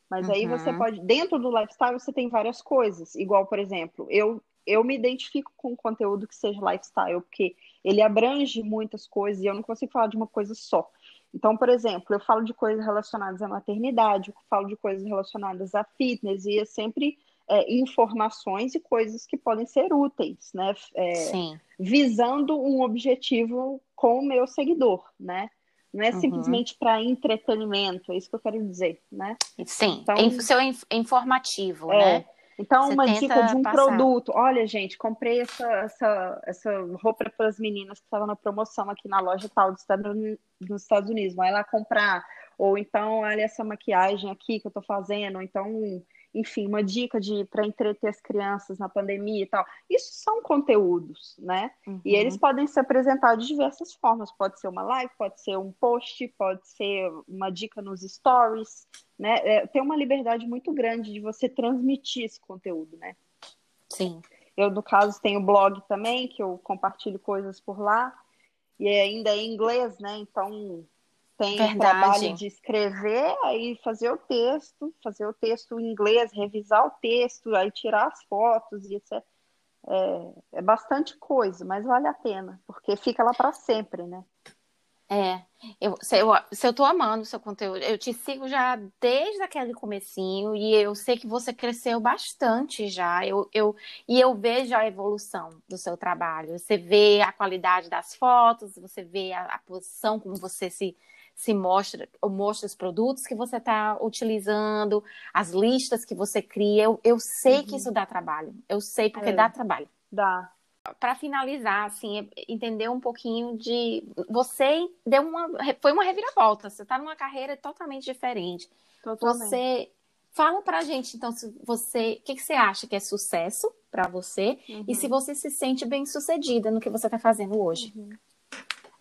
mas uhum. aí você uhum. pode, dentro do lifestyle, você tem várias coisas. Igual, por exemplo, eu, eu me identifico com conteúdo que seja lifestyle, porque ele abrange muitas coisas e eu não consigo falar de uma coisa só. Então, por exemplo, eu falo de coisas relacionadas à maternidade, eu falo de coisas relacionadas a fitness, e é sempre é, informações e coisas que podem ser úteis, né? É, Sim. Visando um objetivo com o meu seguidor, né? Não é Uhum. simplesmente para entretenimento, é isso que eu quero dizer, né? Sim, Então- seu inf- informativo, É. né? Então, Você uma dica de um passar. produto. Olha, gente, comprei essa, essa, essa roupa para as meninas que estava na promoção aqui na loja tal dos Estados Uni- dos Estados Unidos. Vai lá comprar. Ou então, olha essa maquiagem aqui que eu estou fazendo. Ou então, enfim, uma dica de para entreter as crianças na pandemia e tal. Isso são conteúdos, né? E eles Uhum. podem ser apresentados de diversas formas. Pode ser uma live, pode ser um post, pode ser uma dica nos stories, né? É, tem uma liberdade muito grande de você transmitir esse conteúdo, né? Sim. Eu, no caso, tenho blog também, que eu compartilho coisas por lá, e ainda é em inglês, né? Então tem o Verdade. trabalho de escrever, aí fazer o texto, fazer o texto em inglês, revisar o texto, aí tirar as fotos e etc. É, é bastante coisa, mas vale a pena, porque fica lá para sempre, né? É, eu, se, eu, se eu tô amando o seu conteúdo, eu te sigo já desde aquele comecinho e eu sei que você cresceu bastante já. Eu, eu, e eu vejo a evolução do seu trabalho. Você vê a qualidade das fotos, você vê a, a posição como você se, se mostra, ou mostra os produtos que você está utilizando, as listas que você cria. Eu, eu sei que Uhum. isso dá trabalho. Eu sei porque É. dá trabalho. Dá. para finalizar, assim, é entender um pouquinho de você deu uma foi uma reviravolta. Você está numa carreira totalmente diferente. Totalmente. Você fala pra gente então se você, o que, que você acha que é sucesso para você Uhum. e se você se sente bem sucedida no que você está fazendo hoje.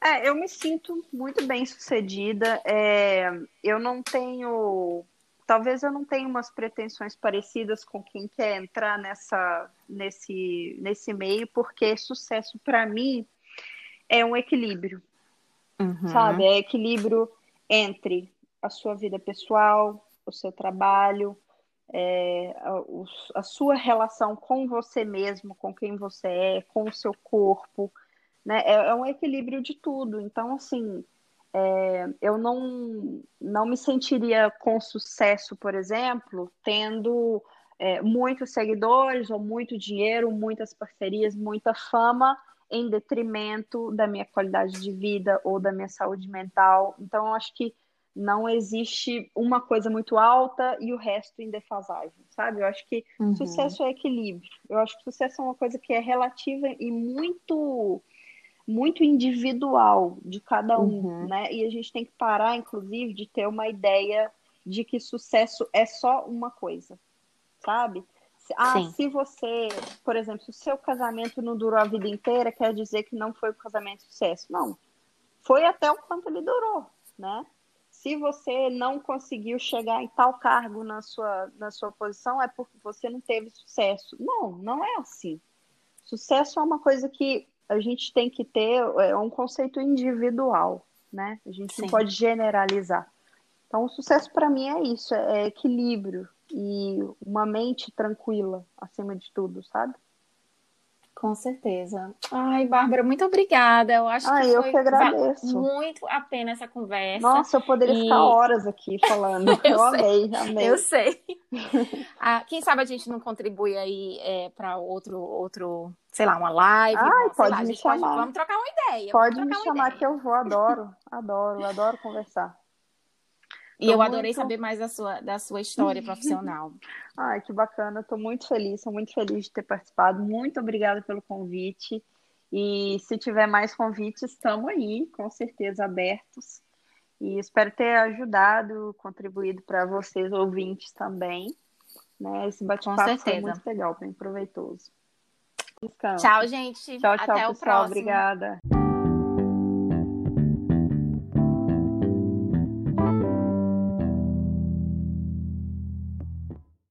É, eu me sinto muito bem sucedida. É, eu não tenho. Talvez eu não tenha umas pretensões parecidas com quem quer entrar nessa, nesse, nesse meio, porque sucesso para mim é um equilíbrio, Uhum. sabe? É equilíbrio entre a sua vida pessoal, o seu trabalho, é, a, a sua relação com você mesmo, com quem você é, com o seu corpo, né? É, é um equilíbrio de tudo. Então, assim, é, eu não, não me sentiria com sucesso, por exemplo, tendo é, muitos seguidores ou muito dinheiro, muitas parcerias, muita fama, em detrimento da minha qualidade de vida ou da minha saúde mental. Então, eu acho que não existe uma coisa muito alta e o resto em defasagem, sabe? Eu acho que Uhum. sucesso é equilíbrio. Eu acho que sucesso é uma coisa que é relativa e muito muito individual de cada um, Uhum. né? E a gente tem que parar, inclusive, de ter uma ideia de que sucesso é só uma coisa, sabe? Ah, Sim. se você, por exemplo, se o seu casamento não durou a vida inteira, quer dizer que não foi um casamento de sucesso. Não. Foi até o quanto ele durou, né? Se você não conseguiu chegar em tal cargo na sua, na sua posição, é porque você não teve sucesso. Não, não é assim. Sucesso é uma coisa que a gente tem que ter, é um conceito individual, né? A gente não Sim. pode generalizar. Então, o sucesso para mim é isso, é equilíbrio e uma mente tranquila acima de tudo, sabe? Com certeza. Ai, Bárbara, muito obrigada. Eu acho Ah, que eu foi que agradeço. muito a pena essa conversa. Nossa, eu poderia E- ficar horas aqui falando. Eu eu amei, amei. Eu sei. Ah, quem sabe a gente não contribui aí para outro, outro, sei lá, uma live. Ai, uma- pode lá, me gente pode- chamar. vamos trocar uma ideia. Pode me chamar ideia. que eu vou, adoro, adoro, adoro conversar. E Tô eu adorei muito- saber mais da sua, da sua história profissional. Ai, que bacana, estou muito feliz, sou muito feliz de ter participado. Muito obrigada pelo convite. E se tiver mais convites, estamos aí, com certeza abertos. E espero ter ajudado, contribuído para vocês, ouvintes também. Né? Esse bate-papo foi muito legal, bem proveitoso. Tchau, gente. tchau, tchau Até o pessoal. próximo. Obrigada.